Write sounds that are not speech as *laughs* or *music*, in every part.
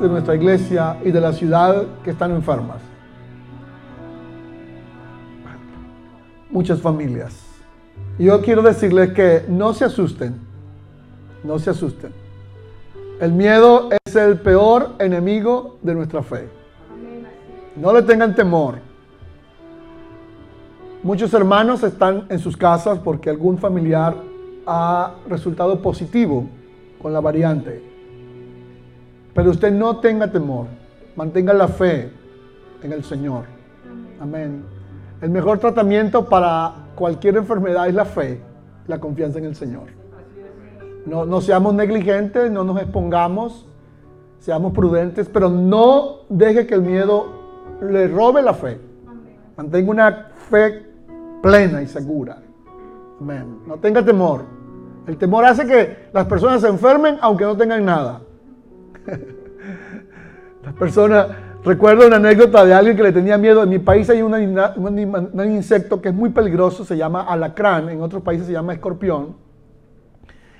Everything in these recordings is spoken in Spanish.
de nuestra iglesia y de la ciudad que están enfermas. Muchas familias. Yo quiero decirles que no se asusten, no se asusten. El miedo es el peor enemigo de nuestra fe. No le tengan temor. Muchos hermanos están en sus casas porque algún familiar ha resultado positivo con la variante. Pero usted no tenga temor, mantenga la fe en el Señor. Amén. El mejor tratamiento para cualquier enfermedad es la fe, la confianza en el Señor. No, no seamos negligentes, no nos expongamos, seamos prudentes, pero no deje que el miedo le robe la fe. Mantenga una fe plena y segura. Amén. No tenga temor. El temor hace que las personas se enfermen aunque no tengan nada. Las personas, recuerdo una anécdota de alguien que le tenía miedo. En mi país hay un insecto que es muy peligroso, se llama alacrán. En otros países se llama escorpión.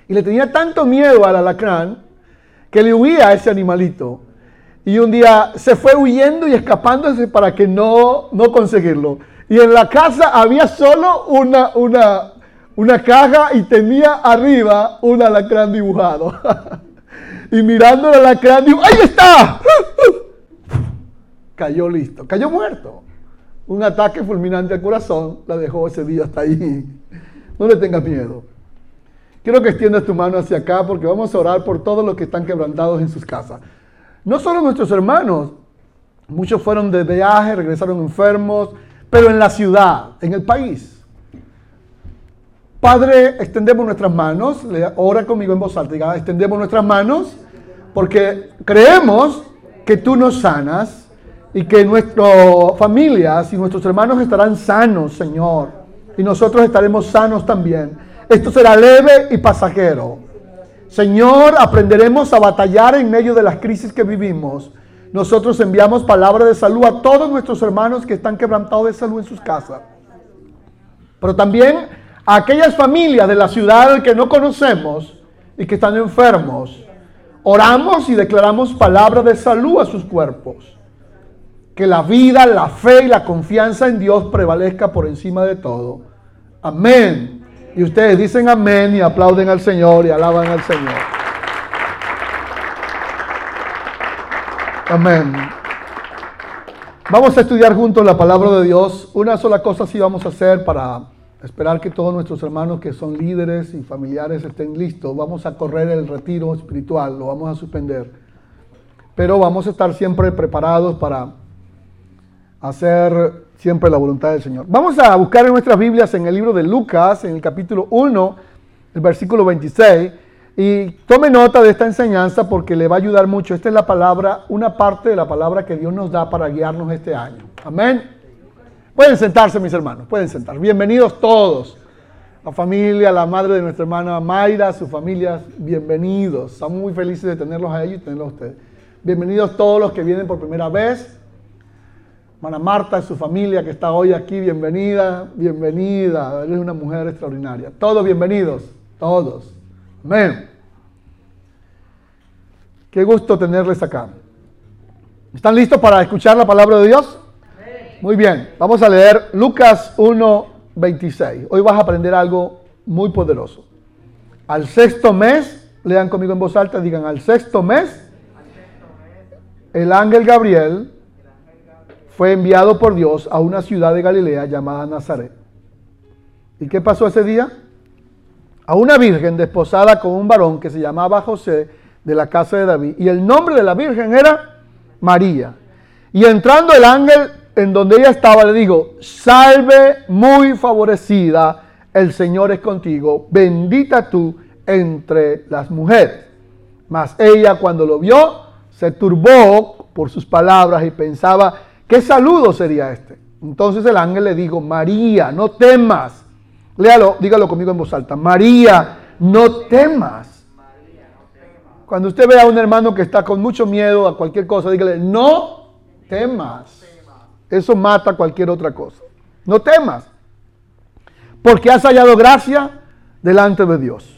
Y le tenía tanto miedo al alacrán que le huía a ese animalito. Y un día se fue huyendo y escapándose para que no, no conseguirlo. Y en la casa había solo una, una, una caja y tenía arriba un alacrán dibujado. *laughs* y mirando el alacrán, dijo, ¡ahí está! *laughs* cayó listo, cayó muerto. Un ataque fulminante al corazón la dejó ese día hasta ahí. No le tengas miedo. Quiero que extiendas tu mano hacia acá porque vamos a orar por todos los que están quebrantados en sus casas. No solo nuestros hermanos, muchos fueron de viaje, regresaron enfermos, pero en la ciudad, en el país. Padre, extendemos nuestras manos, ora conmigo en voz alta, extendemos nuestras manos porque creemos que tú nos sanas y que nuestras familias y nuestros hermanos estarán sanos, Señor, y nosotros estaremos sanos también. Esto será leve y pasajero. Señor, aprenderemos a batallar en medio de las crisis que vivimos. Nosotros enviamos palabra de salud a todos nuestros hermanos que están quebrantados de salud en sus casas. Pero también a aquellas familias de la ciudad que no conocemos y que están enfermos. Oramos y declaramos palabra de salud a sus cuerpos. Que la vida, la fe y la confianza en Dios prevalezca por encima de todo. Amén. Y ustedes dicen amén y aplauden al Señor y alaban al Señor. Amén. Vamos a estudiar juntos la palabra de Dios. Una sola cosa sí vamos a hacer para esperar que todos nuestros hermanos que son líderes y familiares estén listos. Vamos a correr el retiro espiritual, lo vamos a suspender. Pero vamos a estar siempre preparados para hacer siempre la voluntad del Señor. Vamos a buscar en nuestras Biblias en el libro de Lucas, en el capítulo 1, el versículo 26, y tome nota de esta enseñanza porque le va a ayudar mucho. Esta es la palabra, una parte de la palabra que Dios nos da para guiarnos este año. Amén. Pueden sentarse, mis hermanos, pueden sentar. Bienvenidos todos. La familia, la madre de nuestra hermana Mayra, sus familias, bienvenidos. Estamos muy felices de tenerlos a ellos y tenerlos a ustedes. Bienvenidos todos los que vienen por primera vez. Hermana Marta y su familia que está hoy aquí, bienvenida, bienvenida. Eres una mujer extraordinaria. Todos bienvenidos, todos. Amén. Qué gusto tenerles acá. ¿Están listos para escuchar la palabra de Dios? Muy bien, vamos a leer Lucas 1, 26. Hoy vas a aprender algo muy poderoso. Al sexto mes, lean conmigo en voz alta, digan al sexto mes, el ángel Gabriel fue enviado por Dios a una ciudad de Galilea llamada Nazaret. ¿Y qué pasó ese día? A una virgen desposada con un varón que se llamaba José de la casa de David. Y el nombre de la virgen era María. Y entrando el ángel en donde ella estaba, le dijo, salve muy favorecida, el Señor es contigo, bendita tú entre las mujeres. Mas ella cuando lo vio, se turbó por sus palabras y pensaba, ¿Qué saludo sería este? Entonces el ángel le dijo, María, no temas. Léalo, dígalo conmigo en voz alta. María, no temas. Cuando usted ve a un hermano que está con mucho miedo a cualquier cosa, dígale, no temas. Eso mata cualquier otra cosa. No temas. Porque has hallado gracia delante de Dios.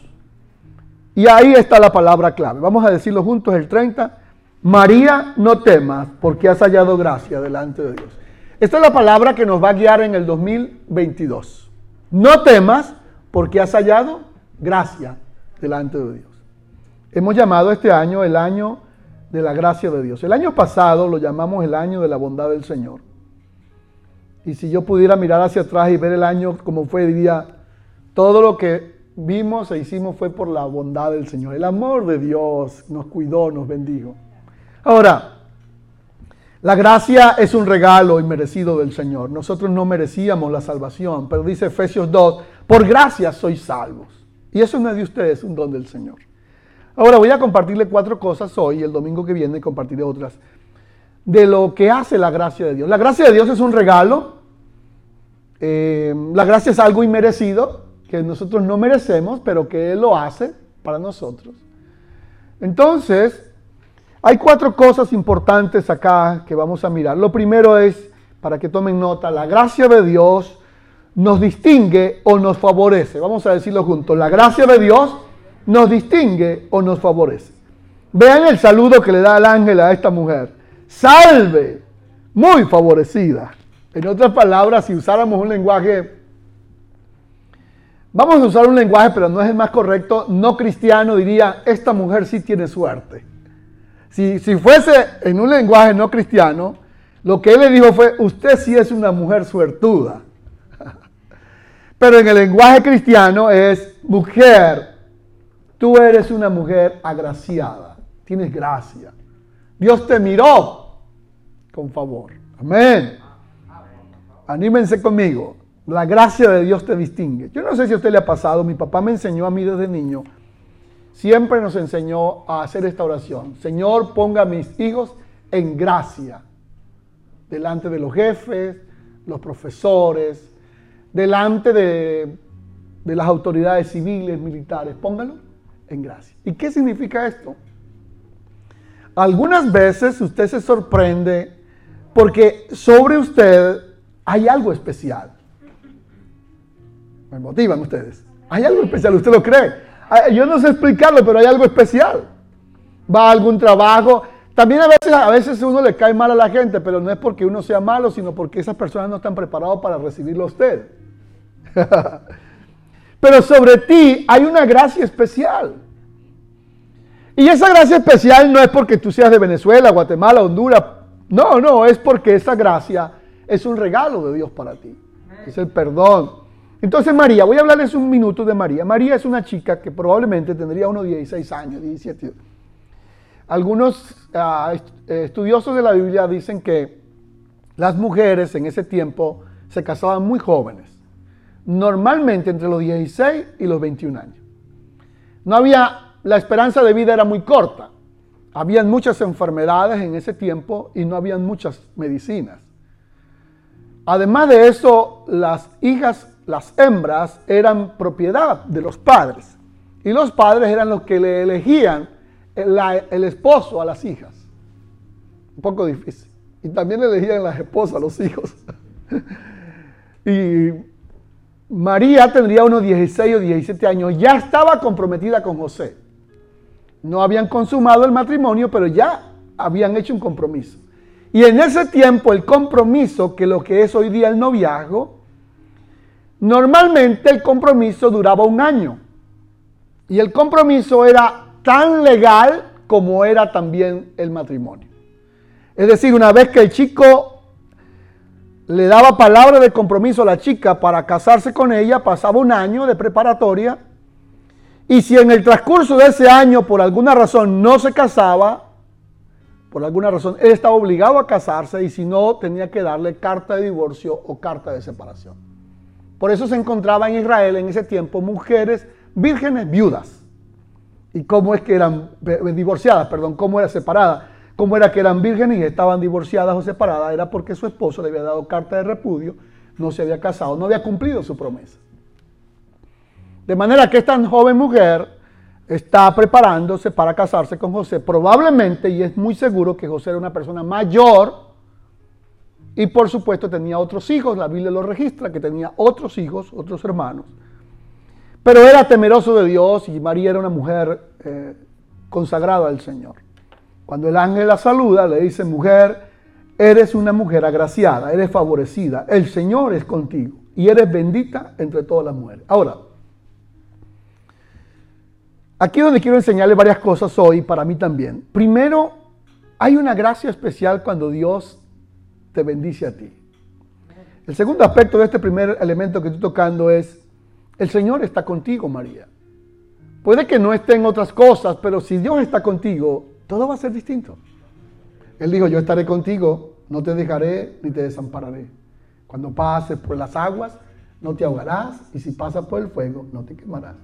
Y ahí está la palabra clave. Vamos a decirlo juntos el 30. María, no temas, porque has hallado gracia delante de Dios. Esta es la palabra que nos va a guiar en el 2022. No temas, porque has hallado gracia delante de Dios. Hemos llamado este año el año de la gracia de Dios. El año pasado lo llamamos el año de la bondad del Señor. Y si yo pudiera mirar hacia atrás y ver el año como fue, diría, todo lo que vimos e hicimos fue por la bondad del Señor. El amor de Dios nos cuidó, nos bendijo. Ahora, la gracia es un regalo inmerecido del Señor. Nosotros no merecíamos la salvación, pero dice Efesios 2, por gracia sois salvos. Y eso no es de ustedes, es un don del Señor. Ahora voy a compartirle cuatro cosas hoy, el domingo que viene compartiré otras, de lo que hace la gracia de Dios. La gracia de Dios es un regalo, eh, la gracia es algo inmerecido, que nosotros no merecemos, pero que Él lo hace para nosotros. Entonces, hay cuatro cosas importantes acá que vamos a mirar. Lo primero es, para que tomen nota, la gracia de Dios nos distingue o nos favorece. Vamos a decirlo juntos. La gracia de Dios nos distingue o nos favorece. Vean el saludo que le da el ángel a esta mujer. Salve, muy favorecida. En otras palabras, si usáramos un lenguaje, vamos a usar un lenguaje, pero no es el más correcto, no cristiano, diría, esta mujer sí tiene suerte. Si, si fuese en un lenguaje no cristiano, lo que él le dijo fue, usted sí es una mujer suertuda. *laughs* Pero en el lenguaje cristiano es, mujer, Tú eres una mujer agraciada, tienes gracia. Dios te miró con favor. Amén. Anímense conmigo. La gracia de Dios te distingue. Yo no sé si a usted le ha pasado, mi papá me enseñó a mí desde niño, siempre nos enseñó a hacer esta oración. Señor, ponga a mis hijos en gracia, delante de los jefes, los profesores, delante de, de las autoridades civiles, militares. Póngalo en gracia. ¿Y qué significa esto? Algunas veces usted se sorprende porque sobre usted hay algo especial. Me motivan ustedes. Hay algo especial, usted lo cree. Yo no sé explicarlo, pero hay algo especial. Va a algún trabajo. También a veces, a veces uno le cae mal a la gente, pero no es porque uno sea malo, sino porque esas personas no están preparadas para recibirlo a usted. *laughs* Pero sobre ti hay una gracia especial. Y esa gracia especial no es porque tú seas de Venezuela, Guatemala, Honduras. No, no, es porque esa gracia es un regalo de Dios para ti. Es el perdón. Entonces María, voy a hablarles un minuto de María. María es una chica que probablemente tendría unos 16 años, 17. Algunos ah, estudiosos de la Biblia dicen que las mujeres en ese tiempo se casaban muy jóvenes normalmente entre los 16 y los 21 años. No había, la esperanza de vida era muy corta. Habían muchas enfermedades en ese tiempo y no habían muchas medicinas. Además de eso, las hijas, las hembras, eran propiedad de los padres. Y los padres eran los que le elegían el, esposo a las hijas. Un poco difícil. Y también le elegían las esposas a los hijos. *laughs* y María tendría unos 16 o 17 años, ya estaba comprometida con José. No habían consumado el matrimonio, pero ya habían hecho un compromiso. Y en ese tiempo el compromiso, que lo que es hoy día el noviazgo, normalmente el compromiso duraba un año. Y el compromiso era tan legal como era también el matrimonio. Es decir, una vez que el chico le daba palabra de compromiso a la chica para casarse con ella, pasaba un año de preparatoria, y si en el transcurso de ese año por alguna razón no se casaba, por alguna razón él estaba obligado a casarse y si no tenía que darle carta de divorcio o carta de separación. Por eso se encontraba en Israel en ese tiempo mujeres vírgenes viudas. ¿Y cómo es que eran divorciadas? Perdón, ¿cómo era separada? ¿Cómo era que eran vírgenes y estaban divorciadas o separadas? Era porque su esposo le había dado carta de repudio, no se había casado, no había cumplido su promesa. De manera que esta joven mujer está preparándose para casarse con José. Probablemente, y es muy seguro que José era una persona mayor y por supuesto tenía otros hijos, la Biblia lo registra, que tenía otros hijos, otros hermanos. Pero era temeroso de Dios y María era una mujer eh, consagrada al Señor. Cuando el ángel la saluda, le dice, mujer, eres una mujer agraciada, eres favorecida, el Señor es contigo y eres bendita entre todas las mujeres. Ahora, aquí es donde quiero enseñarle varias cosas hoy, para mí también. Primero, hay una gracia especial cuando Dios te bendice a ti. El segundo aspecto de este primer elemento que estoy tocando es, el Señor está contigo, María. Puede que no esté en otras cosas, pero si Dios está contigo, todo va a ser distinto. Él dijo, yo estaré contigo, no te dejaré ni te desampararé. Cuando pases por las aguas, no te ahogarás, y si pasas por el fuego, no te quemarás.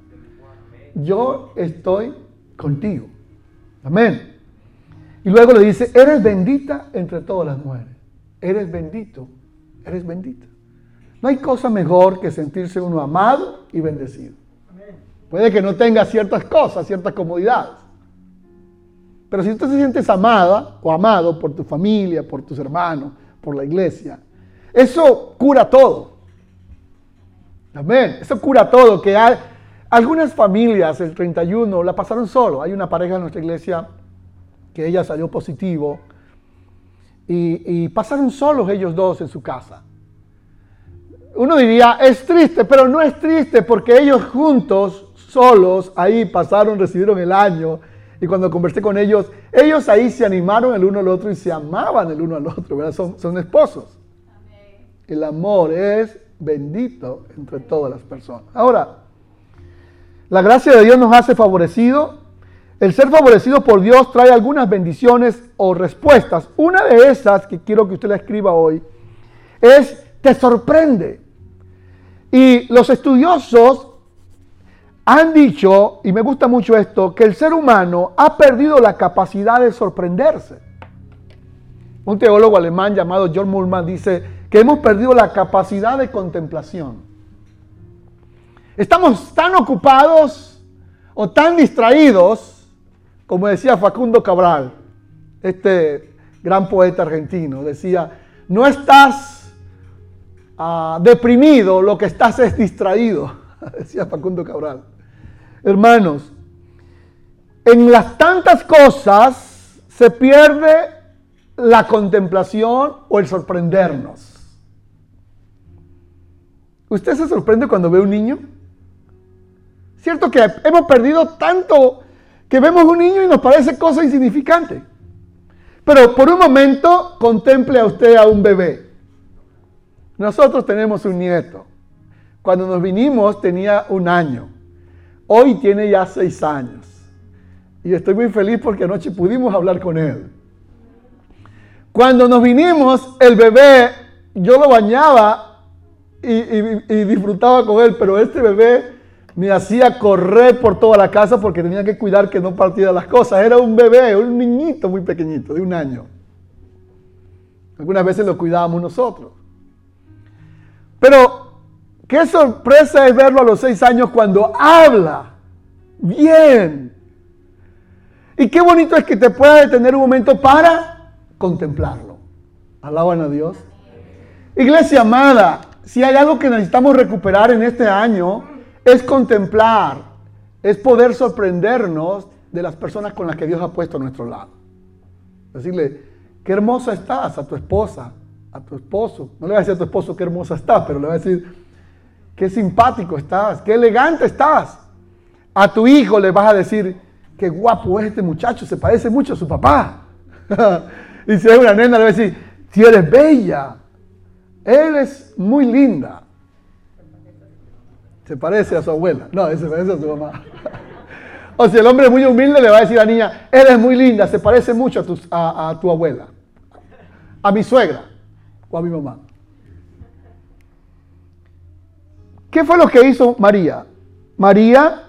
Yo estoy contigo. Amén. Y luego le dice, eres bendita entre todas las mujeres. Eres bendito, eres bendita. No hay cosa mejor que sentirse uno amado y bendecido. Puede que no tenga ciertas cosas, ciertas comodidades. Pero si tú te sientes amada o amado por tu familia, por tus hermanos, por la iglesia, eso cura todo. Amén. Eso cura todo. Que hay, algunas familias, el 31, la pasaron solo. Hay una pareja en nuestra iglesia que ella salió positivo y, y pasaron solos ellos dos en su casa. Uno diría, es triste, pero no es triste porque ellos juntos, solos, ahí pasaron, recibieron el año y cuando conversé con ellos, ellos ahí se animaron el uno al otro y se amaban el uno al otro, ¿verdad? Son, son esposos. El amor es bendito entre todas las personas. Ahora, la gracia de Dios nos hace favorecido. El ser favorecido por Dios trae algunas bendiciones o respuestas. Una de esas que quiero que usted la escriba hoy es, te sorprende. Y los estudiosos han dicho, y me gusta mucho esto, que el ser humano ha perdido la capacidad de sorprenderse. Un teólogo alemán llamado John Mullman dice que hemos perdido la capacidad de contemplación. Estamos tan ocupados o tan distraídos, como decía Facundo Cabral, este gran poeta argentino, decía, no estás ah, deprimido, lo que estás es distraído, *laughs* decía Facundo Cabral. Hermanos, en las tantas cosas se pierde la contemplación o el sorprendernos. ¿Usted se sorprende cuando ve un niño? Cierto que hemos perdido tanto que vemos un niño y nos parece cosa insignificante. Pero por un momento contemple a usted a un bebé. Nosotros tenemos un nieto. Cuando nos vinimos tenía un año. Hoy tiene ya seis años. Y estoy muy feliz porque anoche pudimos hablar con él. Cuando nos vinimos, el bebé, yo lo bañaba y, disfrutaba con él, pero este bebé me hacía correr por toda la casa porque tenía que cuidar que no partiera las cosas. Era un bebé, un niñito muy pequeñito, de un año. Algunas veces lo cuidábamos nosotros. Pero Qué sorpresa es verlo a los seis años cuando habla bien. Y qué bonito es que te pueda detener un momento para contemplarlo. Alaban a Dios. Iglesia amada, si hay algo que necesitamos recuperar en este año, es contemplar, es poder sorprendernos de las personas con las que Dios ha puesto a nuestro lado. Decirle, qué hermosa estás a tu esposa, a tu esposo. No le voy a decir a tu esposo qué hermosa estás, pero le voy a decir, qué simpático estás, qué elegante estás. A tu hijo le vas a decir, qué guapo es este muchacho, se parece mucho a su papá. *laughs* y si es una nena, le vas a decir, si eres bella, eres muy linda. Se parece a su abuela. No, se parece a su mamá. *laughs* o si el hombre es muy humilde, le va a decir a la niña, eres muy linda, se parece mucho a a tu abuela, a mi suegra o a mi mamá. ¿Qué fue lo que hizo María? María,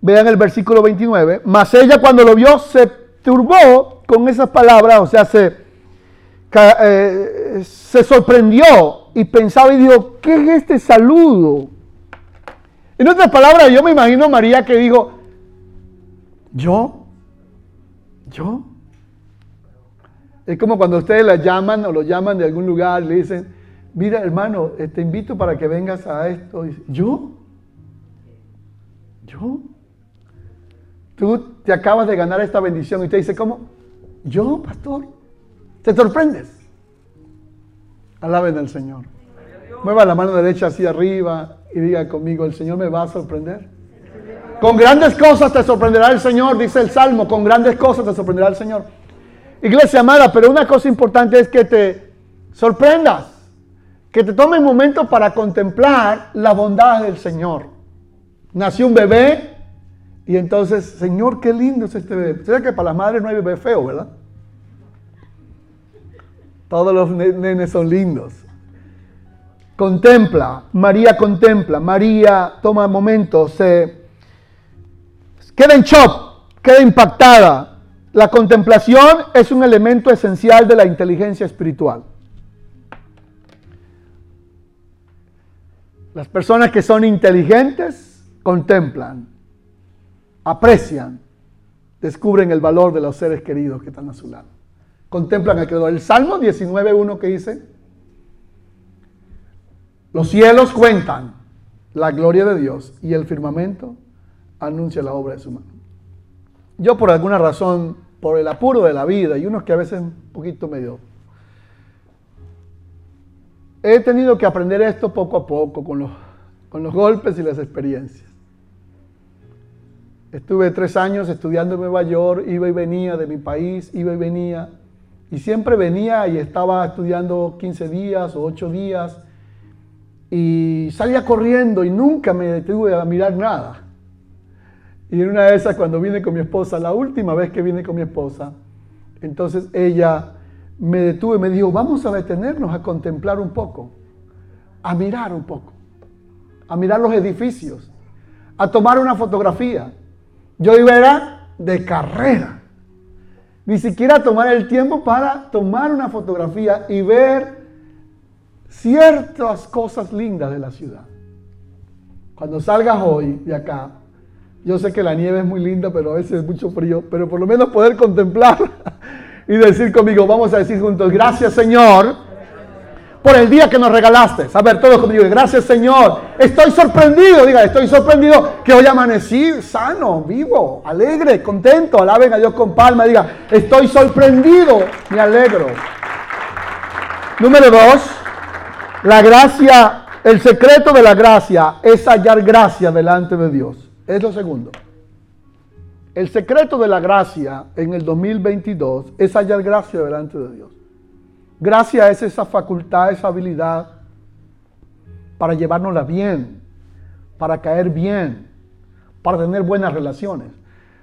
vean el versículo 29, mas ella cuando lo vio se turbó con esas palabras, o sea, se, eh, se sorprendió y pensaba y dijo, ¿qué es este saludo? En otras palabras, yo me imagino María que dijo, ¿yo? ¿Yo? Es como cuando ustedes la llaman o lo llaman de algún lugar, le dicen, mira hermano, eh, te invito para que vengas a esto. ¿Yo? ¿Yo? Tú te acabas de ganar esta bendición y te dice, ¿cómo? Yo, pastor. Te sorprendes. Alaben al Señor. Mueva la mano derecha hacia arriba y diga conmigo, el Señor me va a sorprender. Con grandes cosas te sorprenderá el Señor, dice el Salmo, con grandes cosas te sorprenderá el Señor. Iglesia amada, pero una cosa importante es que te sorprendas, que te tomes momento para contemplar la bondad del Señor. Nació un bebé y entonces, Señor, qué lindo es este bebé. ¿Sabes que para las madres no hay bebé feo, verdad? Todos los nenes son lindos. Contempla, María contempla, María toma momentos, se queda en shock, queda impactada. La contemplación es un elemento esencial de la inteligencia espiritual. Las personas que son inteligentes contemplan, aprecian, descubren el valor de los seres queridos que están a su lado. Contemplan el creador. El Salmo 19.1 que dice, los cielos cuentan la gloria de Dios y el firmamento anuncia la obra de su mano. Yo por alguna razón, por el apuro de la vida y unos que a veces un poquito medio... He tenido que aprender esto poco a poco con los, con los golpes y las experiencias. Estuve tres años estudiando en Nueva York, iba y venía de mi país, iba y venía. Y siempre venía y estaba estudiando 15 días o 8 días. Y salía corriendo y nunca me detuve a mirar nada. Y en una de esas, cuando vine con mi esposa, la última vez que vine con mi esposa, entonces ella me detuvo y me dijo, vamos a detenernos a contemplar un poco, a mirar un poco, a mirar los edificios, a tomar una fotografía. Yo iba era de carrera. Ni siquiera tomar el tiempo para tomar una fotografía y ver ciertas cosas lindas de la ciudad. Cuando salgas hoy de acá, yo sé que la nieve es muy linda, pero a veces es mucho frío, pero por lo menos poder contemplar *laughs* y decir conmigo, vamos a decir juntos, gracias Señor por el día que nos regalaste. A ver, todos conmigo, gracias Señor. Estoy sorprendido, diga, estoy sorprendido que hoy amanecí sano, vivo, alegre, contento. Alaben a Dios con palma, diga, estoy sorprendido, me alegro. Número dos, la gracia, el secreto de la gracia es hallar gracia delante de Dios. Es lo segundo. El secreto de la gracia en el 2022 es hallar gracia delante de Dios. Gracia es esa facultad, esa habilidad para llevárnosla bien, para caer bien, para tener buenas relaciones.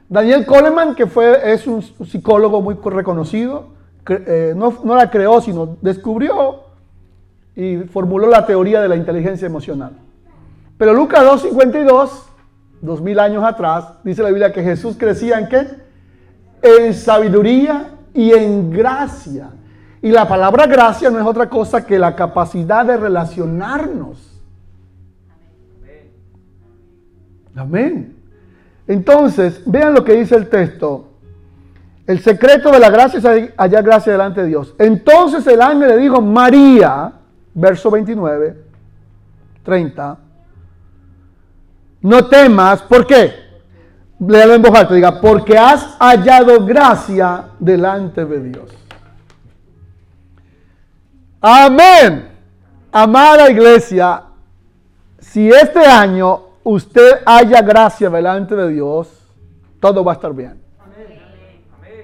Daniel Coleman, que fue, es un psicólogo muy reconocido, eh, no, no la creó, sino descubrió y formuló la teoría de la inteligencia emocional. Pero Lucas 2.52, dos mil años atrás, dice la Biblia que Jesús crecía en qué? En sabiduría y en gracia y la palabra gracia no es otra cosa que la capacidad de relacionarnos. Amén. Entonces, vean lo que dice el texto. El secreto de la gracia es hallar gracia delante de Dios. Entonces el ángel le dijo, María, verso 29, 30, no temas, ¿por qué? Léalo en voz alta, diga, porque has hallado gracia delante de Dios. Amén. Amada iglesia, si este año usted haya gracia delante de Dios, todo va a estar bien.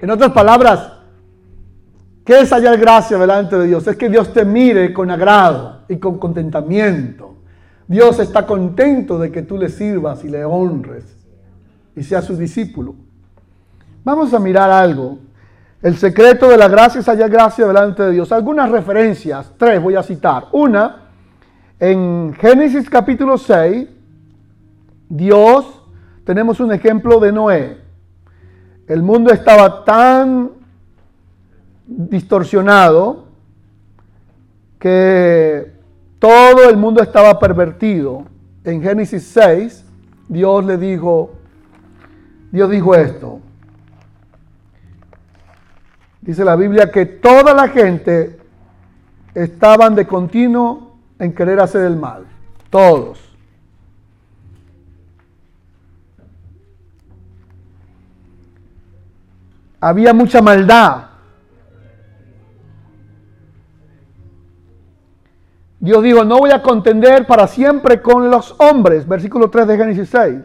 En otras palabras, ¿qué es hallar gracia delante de Dios? Es que Dios te mire con agrado y con contentamiento. Dios está contento de que tú le sirvas y le honres y seas su discípulo. Vamos a mirar algo el secreto de la gracia es hallar gracia delante de Dios. Algunas referencias, tres voy a citar. Una, en Génesis capítulo 6, Dios, tenemos un ejemplo de Noé. El mundo estaba tan distorsionado que todo el mundo estaba pervertido. En Génesis 6, Dios le dijo, Dios dijo esto, Dice la Biblia que toda la gente estaban de continuo en querer hacer el mal. Todos. Había mucha maldad. Dios dijo, no voy a contender para siempre con los hombres. Versículo 3 de Génesis 6.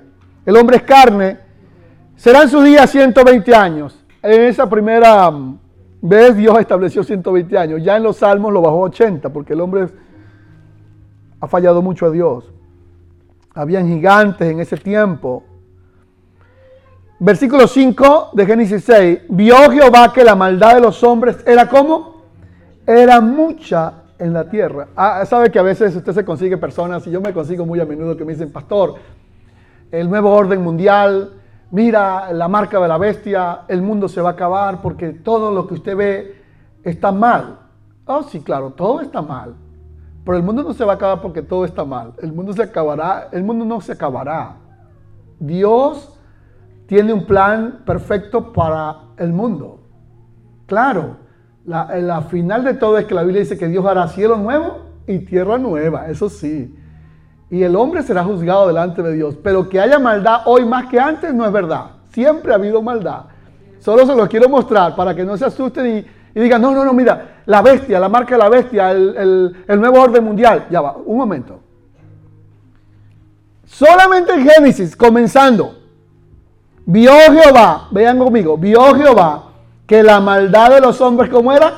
El hombre es carne. Serán sus días 120 años. En esa primera vez Dios estableció 120 años. Ya en los salmos lo bajó 80 porque el hombre ha fallado mucho a Dios. Habían gigantes en ese tiempo. Versículo 5 de Génesis 6. Vio Jehová que la maldad de los hombres era como? Era mucha en la tierra. Ah, sabe que a veces usted se consigue personas, y yo me consigo muy a menudo que me dicen, pastor, el nuevo orden mundial, mira la marca de la bestia, el mundo se va a acabar porque todo lo que usted ve está mal. Oh, sí, claro, todo está mal. Pero el mundo no se va a acabar porque todo está mal. El mundo se acabará, el mundo no se acabará. Dios tiene un plan perfecto para el mundo. Claro, la, final de todo es que la Biblia dice que Dios hará cielo nuevo y tierra nueva, eso sí. Y el hombre será juzgado delante de Dios. Pero que haya maldad hoy más que antes no es verdad. Siempre ha habido maldad. Solo se lo quiero mostrar para que no se asusten y, digan, no, no, no, mira, la bestia, la marca de la bestia, el, el nuevo orden mundial. Ya va, un momento. Solamente en Génesis, comenzando, vio Jehová, vean conmigo, vio Jehová que la maldad de los hombres, ¿cómo era?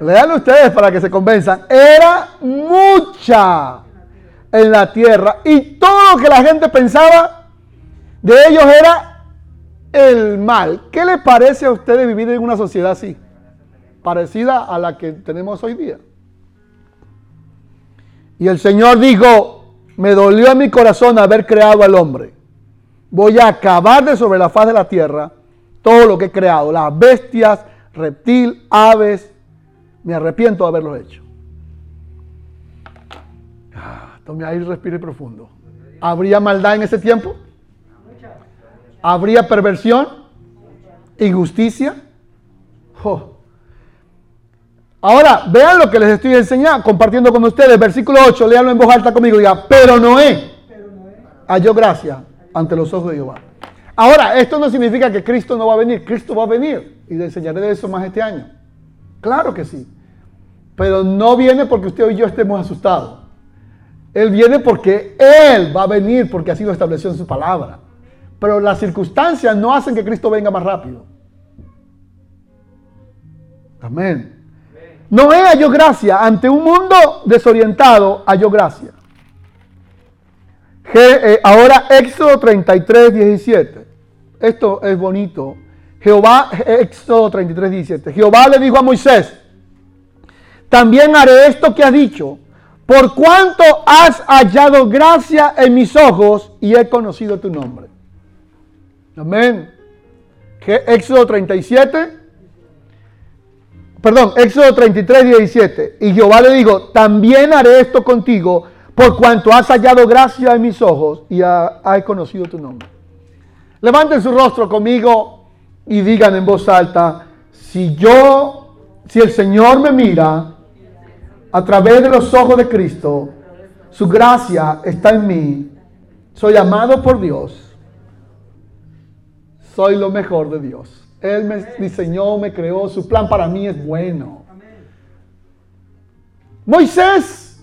Lean ustedes para que se convenzan. Era mucha en la tierra. Y todo lo que la gente pensaba de ellos era el mal. ¿Qué le parece a ustedes vivir en una sociedad así? Parecida a la que tenemos hoy día. Y el Señor dijo, me dolió en mi corazón haber creado al hombre. Voy a acabar de sobre la faz de la tierra todo lo que he creado, las bestias, reptil, aves, me arrepiento de haberlo hecho. Tome ahí, respire profundo. ¿Habría maldad en ese tiempo? ¿Habría perversión? ¿Injusticia? Ahora, vean lo que les estoy enseñando, compartiendo con ustedes. Versículo 8, léanlo en voz alta conmigo. Diga, pero Noé halló gracia ante los ojos de Jehová. Ahora, esto no significa que Cristo no va a venir. Cristo va a venir. Y le enseñaré de eso más este año. Claro que sí. Pero no viene porque usted y yo estemos asustados. Él viene porque Él va a venir porque ha sido establecido en su palabra. Pero las circunstancias no hacen que Cristo venga más rápido. Amén. Noé halló gracia ante un mundo desorientado, halló gracia. Eh, ahora Éxodo 33, 17. Esto es bonito. Jehová, Éxodo 33, 17. Jehová le dijo a Moisés, también haré esto que ha dicho, por cuanto has hallado gracia en mis ojos y he conocido tu nombre. Amén. Éxodo 37, perdón, Éxodo 33, 17. Y Jehová le dijo, también haré esto contigo, por cuanto has hallado gracia en mis ojos y he conocido tu nombre. Levanten su rostro conmigo y digan en voz alta, si yo, si el Señor me mira a través de los ojos de Cristo, su gracia está en mí, soy amado por Dios, soy lo mejor de Dios. Él me diseñó, me creó, su plan para mí es bueno. Moisés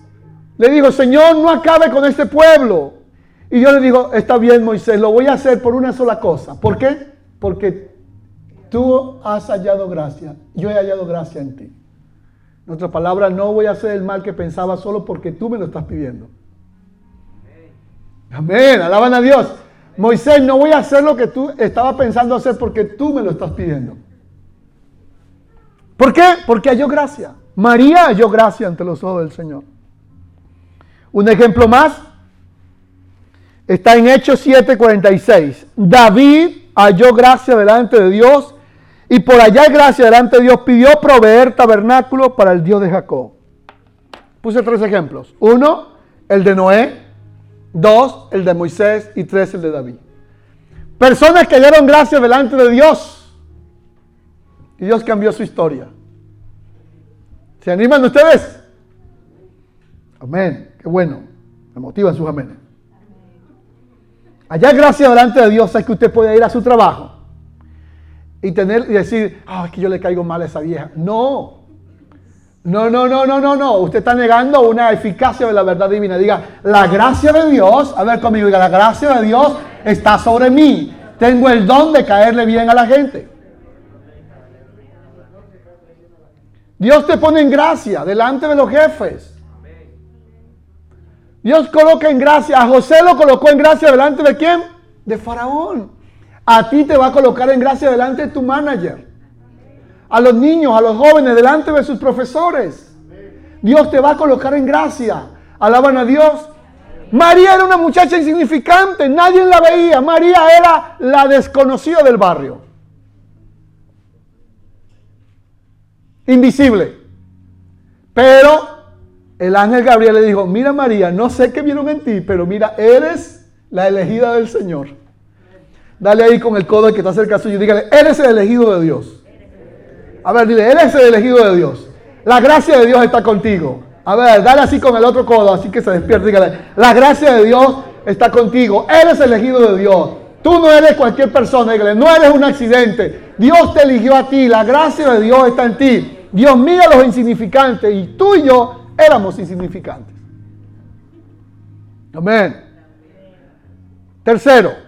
le dijo, Señor, no acabe con este pueblo. Y yo le digo, está bien Moisés, lo voy a hacer por una sola cosa. ¿Por qué? Porque tú has hallado gracia, yo he hallado gracia en ti. En otras palabras, no voy a hacer el mal que pensaba solo porque tú me lo estás pidiendo. Amén, alaban a Dios. Moisés, no voy a hacer lo que tú estabas pensando hacer porque tú me lo estás pidiendo. ¿Por qué? Porque halló gracia. María halló gracia ante los ojos del Señor. Un ejemplo más, Está en Hechos 7:46. David halló gracia delante de Dios y por allá gracia delante de Dios pidió proveer tabernáculo para el Dios de Jacob. Puse tres ejemplos. Uno, el de Noé. Dos, el de Moisés. Y tres, el de David. Personas que hallaron gracia delante de Dios. Y Dios cambió su historia. ¿Se animan ustedes? Amén. Qué bueno. Me motivan sus amenes. Allá gracia delante de Dios es que usted puede ir a su trabajo y tener y decir, ah, es que yo le caigo mal a esa vieja. No. No, no, no, no, no, no. Usted está negando una eficacia de la verdad divina. Diga, la gracia de Dios, a ver conmigo, diga, la gracia de Dios está sobre mí. Tengo el don de caerle bien a la gente. Dios te pone en gracia delante de los jefes. Dios coloca en gracia. A José lo colocó en gracia delante de quién? De Faraón. A ti te va a colocar en gracia delante de tu manager. A los niños, a los jóvenes, delante de sus profesores. Dios te va a colocar en gracia. Alaban a Dios. María era una muchacha insignificante, nadie la veía. María era la desconocida del barrio. Invisible. Pero el ángel Gabriel le dijo, mira María, no sé qué vieron en ti, pero mira, eres la elegida del Señor. Dale ahí con el codo que está cerca suyo y dígale, eres el elegido de Dios. A ver, dile, eres el elegido de Dios. La gracia de Dios está contigo. A ver, dale así con el otro codo, así que se despierte. Dígale, la gracia de Dios está contigo. Eres elegido de Dios. Tú no eres cualquier persona, dígale, no eres un accidente. Dios te eligió a ti, la gracia de Dios está en ti. Dios mira los insignificantes y tú y yo éramos insignificantes. Amén. Tercero,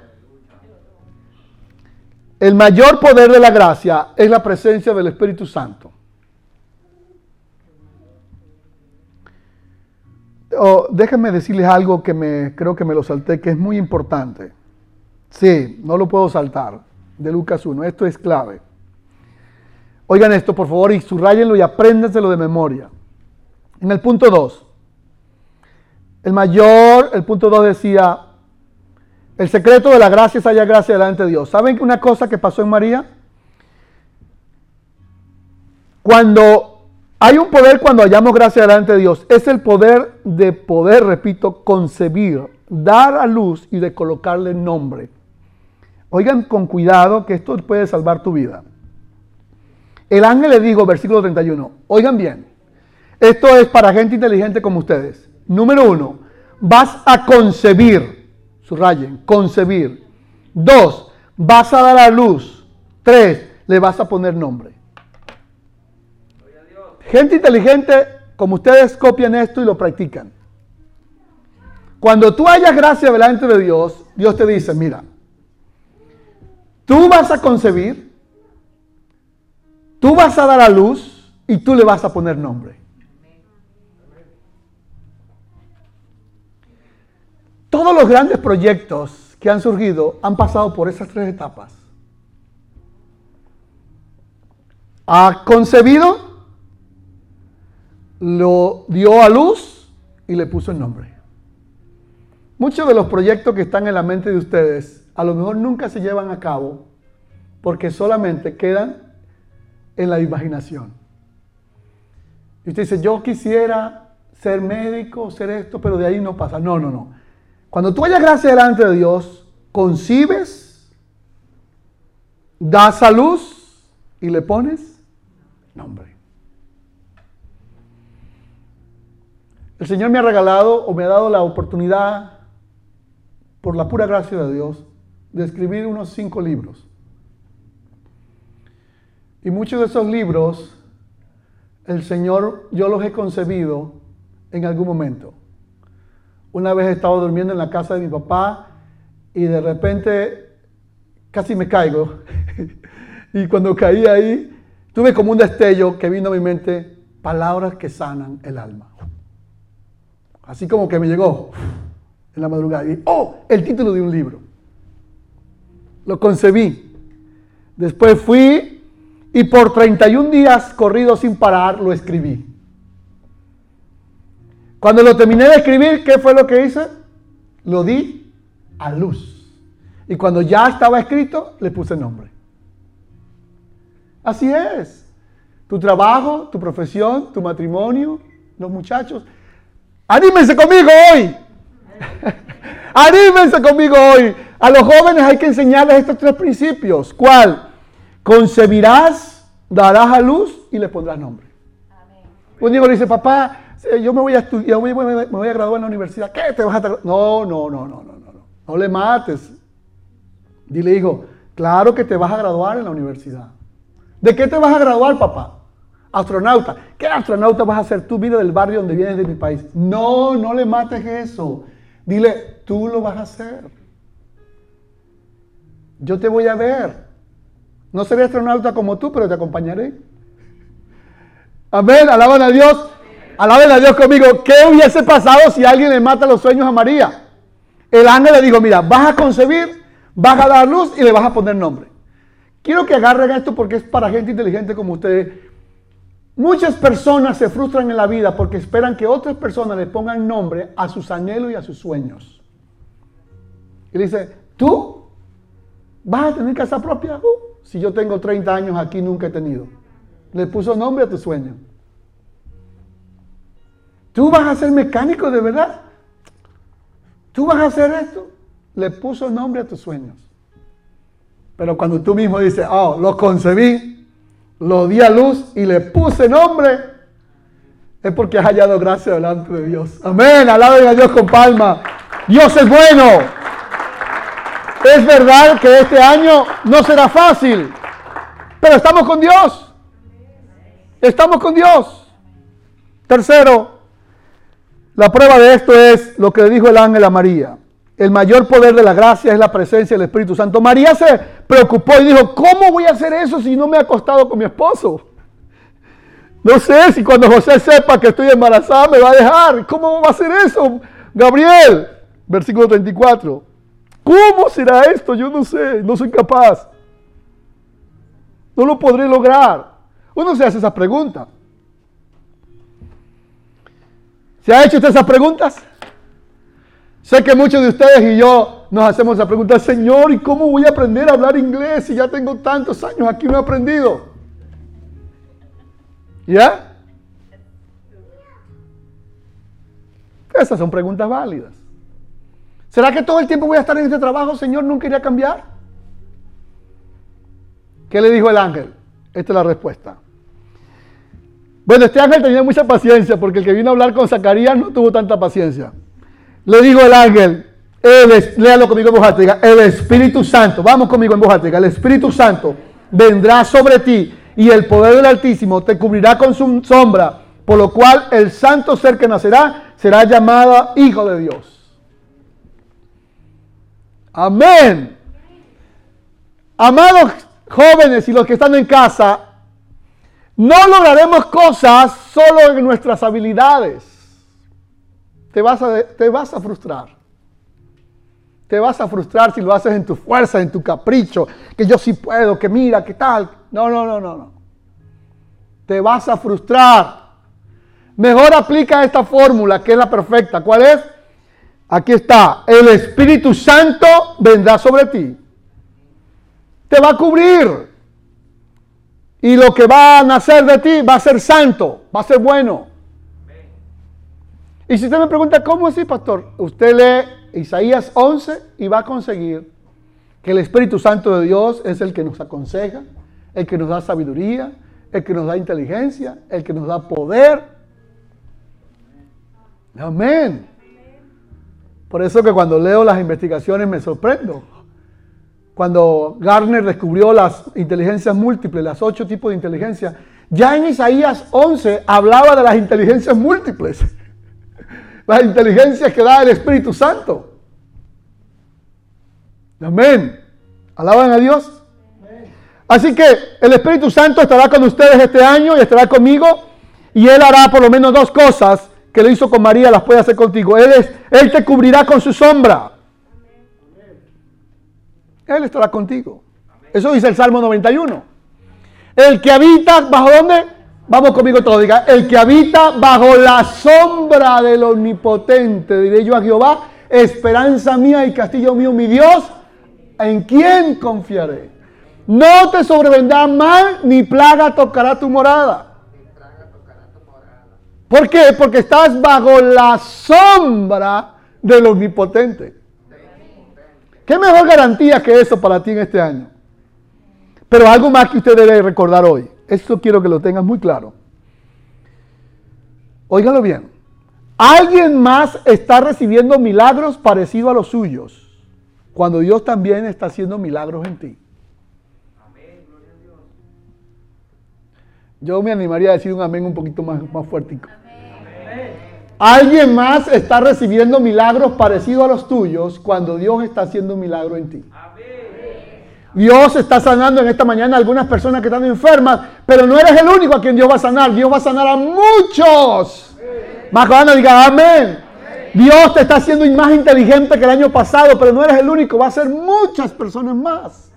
el mayor poder de la gracia es la presencia del Espíritu Santo. Oh, déjenme decirles algo que me creo que me lo salté, que es muy importante. Sí, no lo puedo saltar. De Lucas 1. Esto es clave. Oigan esto, por favor, y subrayenlo y apréndenselo de memoria. En el punto 2. El mayor, el punto 2 decía, el secreto de la gracia es hallar gracia delante de Dios. ¿Saben una cosa que pasó en María? Cuando hay un poder cuando hallamos gracia delante de Dios. Es el poder de poder, repito, concebir, dar a luz y de colocarle nombre. Oigan con cuidado que esto puede salvar tu vida. El ángel le dijo, versículo 31, oigan bien, esto es para gente inteligente como ustedes. Número uno, vas a concebir, subrayen, concebir. Dos, vas a dar a luz. Tres, le vas a poner nombre. Gente inteligente como ustedes copian esto y lo practican. Cuando tú hayas gracia delante de Dios, Dios te dice, mira, tú vas a concebir, tú vas a dar a luz y tú le vas a poner nombre. Todos los grandes proyectos que han surgido han pasado por esas tres etapas. Ha concebido, lo dio a luz y le puso el nombre. Muchos de los proyectos que están en la mente de ustedes a lo mejor nunca se llevan a cabo porque solamente quedan en la imaginación. Y usted dice, yo quisiera ser médico, ser esto, pero de ahí no pasa. No, no, no. Cuando tú hayas gracia delante de Dios, concibes, das a luz y le pones nombre. El Señor me ha regalado o me ha dado la oportunidad, por la pura gracia de Dios, de escribir unos cinco libros. Y muchos de esos libros, el Señor, yo los he concebido en algún momento. Una vez he estado durmiendo en la casa de mi papá y de repente casi me caigo. *laughs* y cuando caí ahí, tuve como un destello que vino a mi mente, palabras que sanan el alma. Así como que me llegó en la madrugada. Y, oh, el título de un libro. Lo concebí. Después fui y por 31 días corridos sin parar lo escribí. Cuando lo terminé de escribir, ¿qué fue lo que hice? Lo di a luz. Y cuando ya estaba escrito, le puse nombre. Así es. Tu trabajo, tu profesión, tu matrimonio, los muchachos. Anímense conmigo hoy. *laughs* Anímense conmigo hoy. A los jóvenes hay que enseñarles estos tres principios. ¿Cuál? Concebirás, darás a luz y le pondrás nombre. Un hijo le dice, papá, yo me voy a estudiar, me voy a graduar en la universidad. ¿Qué te vas a No, no, no, no, no, no. No le mates. Dile, hijo, Claro que te vas a graduar en la universidad. ¿De qué te vas a graduar, papá? Astronauta. ¿Qué astronauta vas a ser tú? Vida del barrio donde vienes de mi país. No, no le mates eso. Dile, tú lo vas a hacer. Yo te voy a ver. No seré astronauta como tú, pero te acompañaré. Amén, alaban a Dios. Alaben a Dios conmigo. ¿Qué hubiese pasado si alguien le mata los sueños a María? El ángel le dijo, mira, vas a concebir, vas a dar luz y le vas a poner nombre. Quiero que agarren esto porque es para gente inteligente como ustedes. Muchas personas se frustran en la vida porque esperan que otras personas le pongan nombre a sus anhelos y a sus sueños. Y dice, tú vas a tener casa propia. Uh, si yo tengo 30 años aquí, nunca he tenido. Le puso nombre a tu sueño. Tú vas a ser mecánico de verdad. Tú vas a hacer esto. Le puso nombre a tus sueños. Pero cuando tú mismo dices, oh, lo concebí, lo di a luz y le puse nombre, es porque has hallado gracia delante de Dios. Amén, alaben a Dios con palma. Dios es bueno. Es verdad que este año no será fácil, pero estamos con Dios. Estamos con Dios. Tercero, la prueba de esto es lo que le dijo el ángel a María. El mayor poder de la gracia es la presencia del Espíritu Santo. María se preocupó y dijo, ¿cómo voy a hacer eso si no me he acostado con mi esposo? No sé si cuando José sepa que estoy embarazada me va a dejar. ¿Cómo va a hacer eso? Gabriel, versículo 34. ¿Cómo será esto? Yo no sé, no soy capaz. No lo podré lograr. Uno se hace esa pregunta. ¿Se ha hecho usted esas preguntas? Sé que muchos de ustedes y yo nos hacemos esa pregunta, Señor, ¿y cómo voy a aprender a hablar inglés si ya tengo tantos años aquí no he aprendido? ¿Ya? Esas son preguntas válidas. ¿Será que todo el tiempo voy a estar en este trabajo, Señor? ¿No quería cambiar? ¿Qué le dijo el ángel? Esta es la respuesta. Bueno, este ángel tenía mucha paciencia porque el que vino a hablar con Zacarías no tuvo tanta paciencia. Le dijo el ángel, léalo conmigo en voz el Espíritu Santo, vamos conmigo en voz el Espíritu Santo vendrá sobre ti y el poder del Altísimo te cubrirá con su sombra, por lo cual el santo ser que nacerá será llamado Hijo de Dios. Amén. Amados jóvenes y los que están en casa, no lograremos cosas solo en nuestras habilidades te vas, a, te vas a frustrar. Te vas a frustrar si lo haces en tu fuerza, en tu capricho, que yo sí puedo, que mira, que tal. No, no, no, no, no. Te vas a frustrar. Mejor aplica esta fórmula que es la perfecta. ¿Cuál es? Aquí está. El Espíritu Santo vendrá sobre ti. Te va a cubrir. Y lo que va a nacer de ti va a ser santo, va a ser bueno. Y si usted me pregunta, ¿cómo así, pastor? Usted lee Isaías 11 y va a conseguir que el Espíritu Santo de Dios es el que nos aconseja, el que nos da sabiduría, el que nos da inteligencia, el que nos da poder. Amén. Por eso que cuando leo las investigaciones me sorprendo. Cuando Garner descubrió las inteligencias múltiples, las ocho tipos de inteligencia, ya en Isaías 11 hablaba de las inteligencias múltiples *laughs* las inteligencias que da el Espíritu Santo. Amén. Alaban a Dios. Así que el Espíritu Santo estará con ustedes este año y estará conmigo. Y Él hará por lo menos dos cosas que lo hizo con María, las puede hacer contigo. Él, es, él te cubrirá con su sombra. Él estará contigo. Eso dice el Salmo 91. El que habita, ¿bajo dónde? Vamos conmigo todo, diga, el que habita bajo la sombra del omnipotente, diré yo a Jehová, esperanza mía y castillo mío, mi Dios, ¿en quién confiaré? No te sobrevendrá mal, ni plaga tocará tu morada. ¿Por qué? Porque estás bajo la sombra del omnipotente. ¿Qué mejor garantía que eso para ti en este año? Pero algo más que usted debe recordar hoy. Eso quiero que lo tengas muy claro. Óigalo bien. Alguien más está recibiendo milagros parecidos a los suyos, cuando Dios también está haciendo milagros en ti. Yo me animaría a decir un amén un poquito más, más fuerte. Alguien más está recibiendo milagros parecidos a los tuyos cuando Dios está haciendo un milagro en ti. Dios está sanando en esta mañana a algunas personas que están enfermas, pero no eres el único a quien Dios va a sanar. Dios va a sanar a muchos. Más diga amén. Dios te está haciendo más inteligente que el año pasado, pero no eres el único. Va a ser muchas personas más.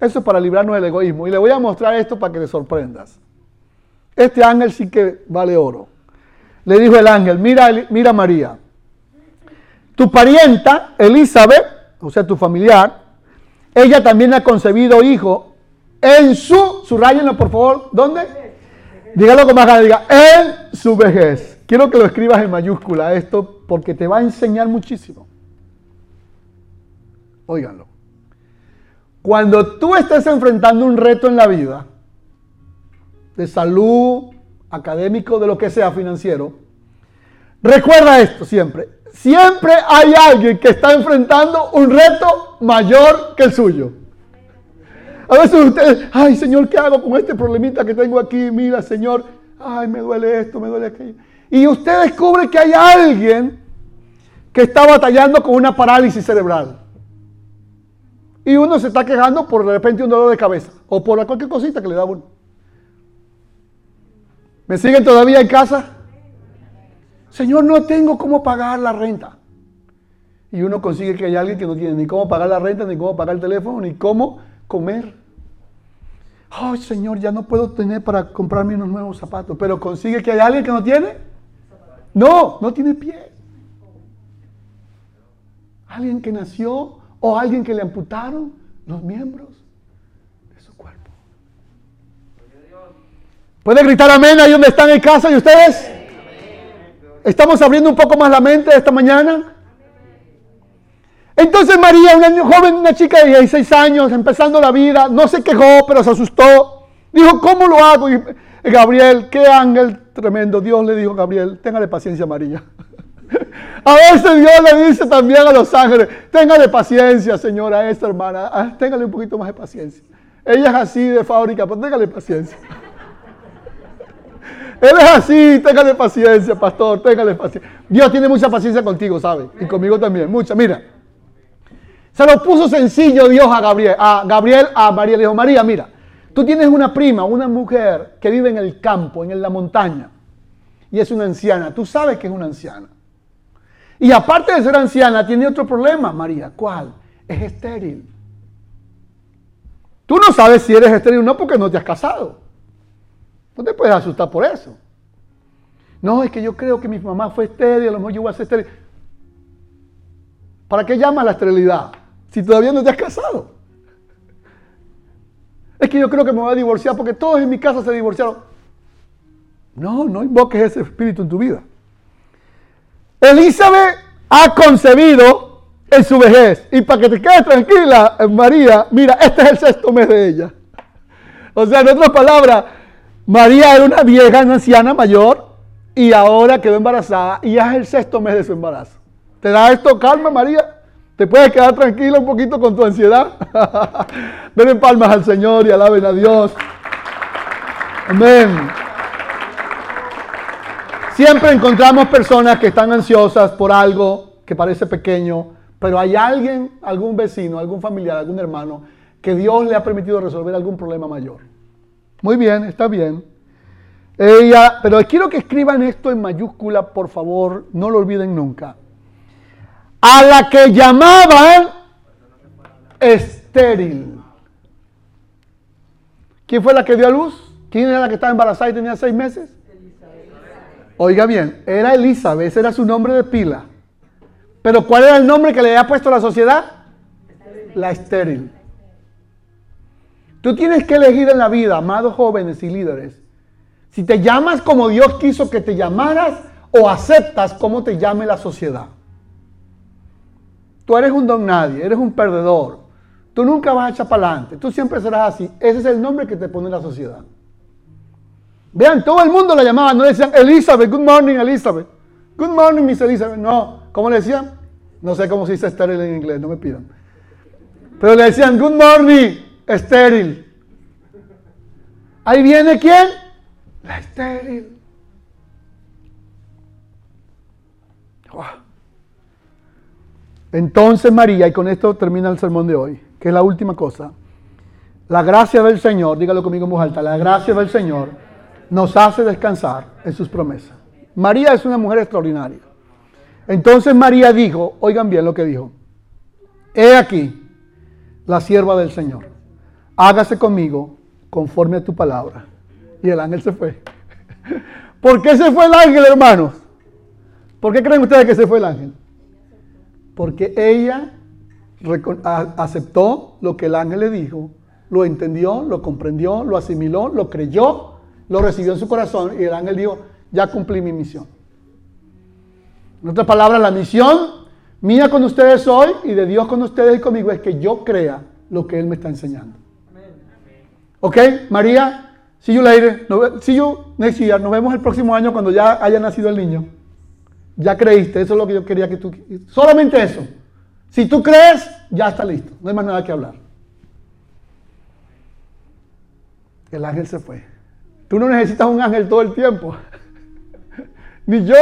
Eso es para librarnos del egoísmo. Y le voy a mostrar esto para que te sorprendas. Este ángel sí que vale oro. Le dijo el ángel, mira, mira María, tu parienta, Elizabeth, o sea, tu familiar, ella también ha concebido hijo en su, subrayenlo por favor, ¿dónde? Dígalo con más ganas, diga, en su vejez. Quiero que lo escribas en mayúscula esto porque te va a enseñar muchísimo. Óiganlo. Cuando tú estés enfrentando un reto en la vida, de salud, académico, de lo que sea, financiero, recuerda esto siempre. Siempre hay alguien que está enfrentando un reto mayor que el suyo. A veces ustedes, ay Señor, ¿qué hago con este problemita que tengo aquí? Mira, Señor, ay, me duele esto, me duele aquello. Y usted descubre que hay alguien que está batallando con una parálisis cerebral. Y uno se está quejando por de repente un dolor de cabeza o por cualquier cosita que le da uno. ¿Me siguen todavía en casa? Señor, no tengo cómo pagar la renta. Y uno consigue que hay alguien que no tiene ni cómo pagar la renta, ni cómo pagar el teléfono, ni cómo comer. Ay, Señor, ya no puedo tener para comprarme unos nuevos zapatos. Pero consigue que hay alguien que no tiene. No, no tiene pie. Alguien que nació o alguien que le amputaron los miembros de su cuerpo. ¿Puede gritar amén ahí donde están en casa y ustedes? ¿Estamos abriendo un poco más la mente esta mañana? Entonces María, una joven, una chica de 16 años, empezando la vida, no se quejó, pero se asustó. Dijo, ¿cómo lo hago? Y Gabriel, qué ángel tremendo. Dios le dijo, Gabriel, téngale paciencia María. *laughs* A veces Dios le dice también a los ángeles, téngale paciencia, señora, a esta hermana, ah, téngale un poquito más de paciencia. Ella es así de fábrica, pues téngale paciencia. Él es así, téngale paciencia, pastor, téngale paciencia. Dios tiene mucha paciencia contigo, ¿sabe? Y conmigo también, mucha. Mira, se lo puso sencillo Dios a Gabriel, a Gabriel, a María. Le dijo, María, mira, tú tienes una prima, una mujer que vive en el campo, en la montaña, y es una anciana. Tú sabes que es una anciana. Y aparte de ser anciana, tiene otro problema, María. ¿Cuál? Es estéril. Tú no sabes si eres estéril o no porque no te has casado. No te puedes asustar por eso. No, es que yo creo que mi mamá fue estéril, a lo mejor yo voy a ser estéril. ¿Para qué llama la esterilidad si todavía no te has casado? Es que yo creo que me voy a divorciar porque todos en mi casa se divorciaron. No, no invoques ese espíritu en tu vida. Elizabeth ha concebido en su vejez. Y para que te quedes tranquila, María, mira, este es el sexto mes de ella. O sea, en otras palabras, María era una vieja, una anciana mayor, y ahora quedó embarazada y es el sexto mes de su embarazo. ¿Te da esto calma, María? ¿Te puedes quedar tranquila un poquito con tu ansiedad? *laughs* Ven palmas al Señor y alaben a Dios. Amén. Siempre encontramos personas que están ansiosas por algo que parece pequeño, pero hay alguien, algún vecino, algún familiar, algún hermano, que Dios le ha permitido resolver algún problema mayor. Muy bien, está bien. Ella, pero quiero que escriban esto en mayúscula, por favor, no lo olviden nunca. A la que llamaban estéril. ¿Quién fue la que dio a luz? ¿Quién era la que estaba embarazada y tenía seis meses? Oiga bien, era Elizabeth, ese era su nombre de pila. Pero ¿cuál era el nombre que le había puesto la sociedad? La estéril. Tú tienes que elegir en la vida, amados jóvenes y líderes, si te llamas como Dios quiso que te llamaras o aceptas como te llame la sociedad. Tú eres un don nadie, eres un perdedor. Tú nunca vas a echar para adelante, tú siempre serás así. Ese es el nombre que te pone la sociedad. Vean, todo el mundo la llamaba, no decían Elizabeth, good morning Elizabeth. Good morning Miss Elizabeth. No, ¿cómo le decían? No sé cómo se dice estéril en inglés, no me pidan. Pero le decían good morning estéril. Ahí viene quién? La estéril. Entonces María, y con esto termina el sermón de hoy, que es la última cosa. La gracia del Señor, dígalo conmigo en voz alta, la gracia del Señor nos hace descansar en sus promesas. María es una mujer extraordinaria. Entonces María dijo, oigan bien lo que dijo, he aquí la sierva del Señor, hágase conmigo conforme a tu palabra. Y el ángel se fue. *laughs* ¿Por qué se fue el ángel, hermanos? ¿Por qué creen ustedes que se fue el ángel? Porque ella aceptó lo que el ángel le dijo, lo entendió, lo comprendió, lo asimiló, lo creyó, lo recibió en su corazón y el ángel dijo, ya cumplí mi misión. En otras palabras, la misión mía con ustedes hoy y de Dios con ustedes y conmigo es que yo crea lo que Él me está enseñando. ¿Ok? María, see you later. See you next year. Nos vemos el próximo año cuando ya haya nacido el niño. Ya creíste, eso es lo que yo quería que tú... Solamente eso. Si tú crees, ya está listo. No hay más nada que hablar. El ángel se fue. Tú no necesitas un ángel todo el tiempo. *laughs* Ni yo.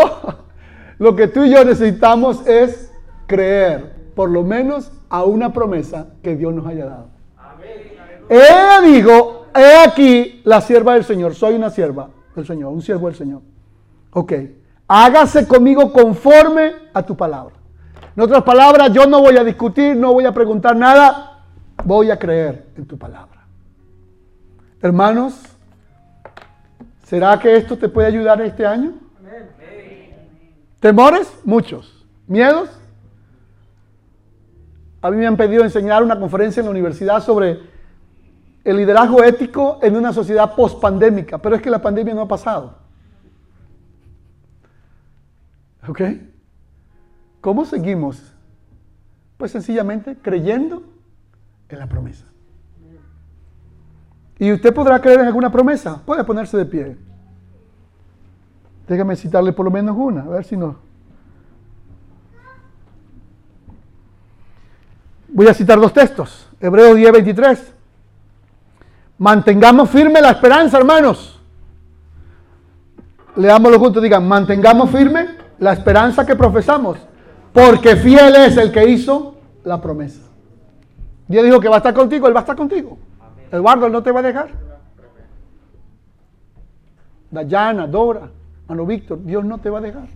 Lo que tú y yo necesitamos es creer, por lo menos a una promesa que Dios nos haya dado. Ella dijo, he aquí la sierva del Señor, soy una sierva del Señor, un siervo del Señor. Ok, hágase conmigo conforme a tu palabra. En otras palabras, yo no voy a discutir, no voy a preguntar nada, voy a creer en tu palabra. Hermanos, ¿será que esto te puede ayudar este año? ¿Temores? Muchos. ¿Miedos? A mí me han pedido enseñar una conferencia en la universidad sobre el liderazgo ético en una sociedad post-pandémica, pero es que la pandemia no ha pasado. ¿Ok? ¿Cómo seguimos? Pues sencillamente creyendo en la promesa. Y usted podrá creer en alguna promesa. Puede ponerse de pie. Déjame citarle por lo menos una, a ver si no. Voy a citar dos textos. Hebreos 10, 23. Mantengamos firme la esperanza, hermanos. Leámoslo juntos, digan, mantengamos firme la esperanza que profesamos, porque fiel es el que hizo la promesa. Dios dijo que va a estar contigo, Él va a estar contigo. Eduardo, Él no te va a dejar. Dayana, Dora, Mano Víctor, Dios no te va a dejar.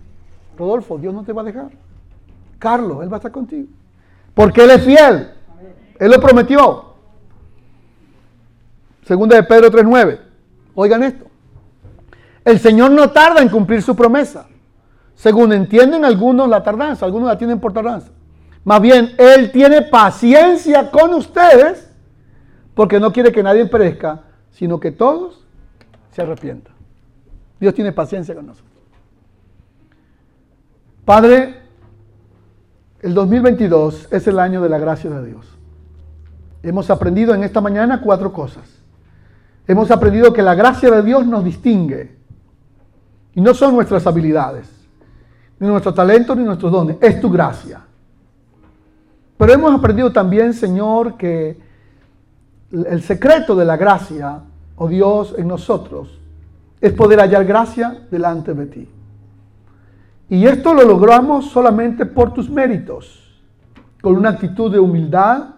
Rodolfo, Dios no te va a dejar. Carlos, Él va a estar contigo. Porque Él es fiel. Él lo prometió. Segunda de Pedro 3.9. Oigan esto. El Señor no tarda en cumplir su promesa. Según entienden algunos la tardanza, algunos la tienen por tardanza. Más bien, Él tiene paciencia con ustedes porque no quiere que nadie perezca, sino que todos se arrepientan. Dios tiene paciencia con nosotros. Padre, el 2022 es el año de la gracia de Dios. Hemos aprendido en esta mañana cuatro cosas. Hemos aprendido que la gracia de Dios nos distingue. Y no son nuestras habilidades, ni nuestros talentos, ni nuestros dones. Es tu gracia. Pero hemos aprendido también, Señor, que el secreto de la gracia, oh Dios, en nosotros, es poder hallar gracia delante de ti. Y esto lo logramos solamente por tus méritos, con una actitud de humildad,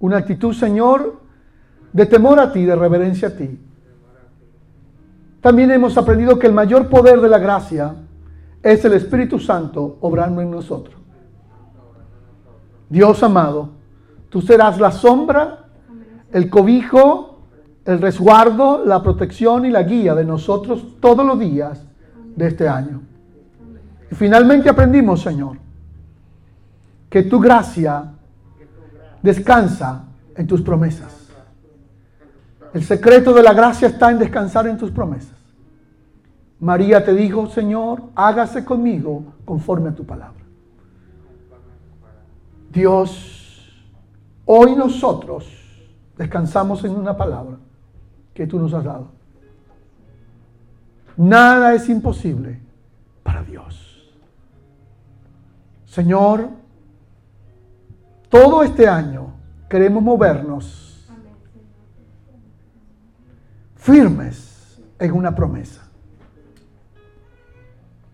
una actitud, Señor, de temor a ti, de reverencia a ti. También hemos aprendido que el mayor poder de la gracia es el Espíritu Santo obrando en nosotros. Dios amado, tú serás la sombra, el cobijo, el resguardo, la protección y la guía de nosotros todos los días de este año. Y finalmente aprendimos, Señor, que tu gracia descansa en tus promesas. El secreto de la gracia está en descansar en tus promesas. María te dijo, Señor, hágase conmigo conforme a tu palabra. Dios, hoy nosotros descansamos en una palabra que tú nos has dado. Nada es imposible para Dios. Señor, todo este año queremos movernos firmes en una promesa.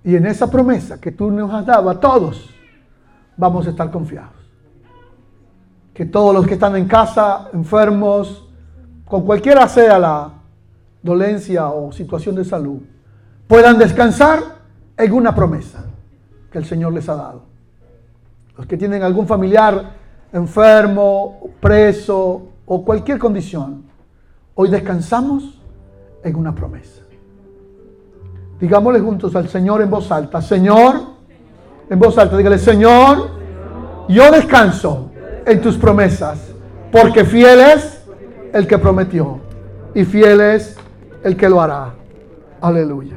Y en esa promesa que tú nos has dado a todos, vamos a estar confiados. Que todos los que están en casa, enfermos, con cualquiera sea la dolencia o situación de salud, puedan descansar en una promesa que el Señor les ha dado. Los que tienen algún familiar enfermo, preso o cualquier condición, hoy descansamos en una promesa. Digámosle juntos al Señor en voz alta, Señor, en voz alta, dígale, Señor, yo descanso en tus promesas, porque fiel es el que prometió y fiel es el que lo hará. Aleluya.